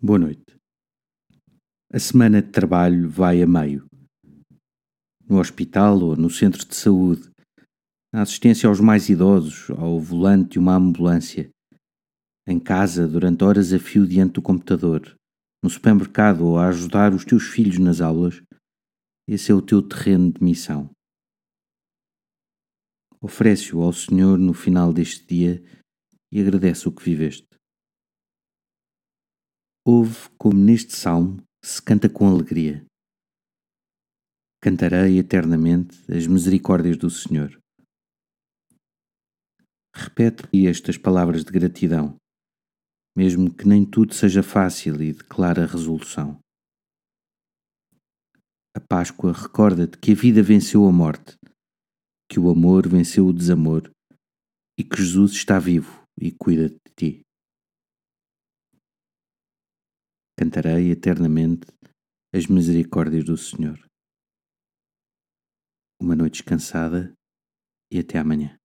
Boa noite. A semana de trabalho vai a meio. No hospital ou no centro de saúde, na assistência aos mais idosos, ao volante de uma ambulância, em casa durante horas a fio diante do computador, no supermercado ou a ajudar os teus filhos nas aulas, esse é o teu terreno de missão. Oferece-o ao Senhor no final deste dia e agradece o que viveste. Ouve como neste salmo se canta com alegria. Cantarei eternamente as misericórdias do Senhor. Repete estas palavras de gratidão, mesmo que nem tudo seja fácil e declara a resolução. A Páscoa recorda-te que a vida venceu a morte, que o amor venceu o desamor e que Jesus está vivo e cuida de ti. Cantarei eternamente as misericórdias do Senhor. Uma noite descansada e até amanhã.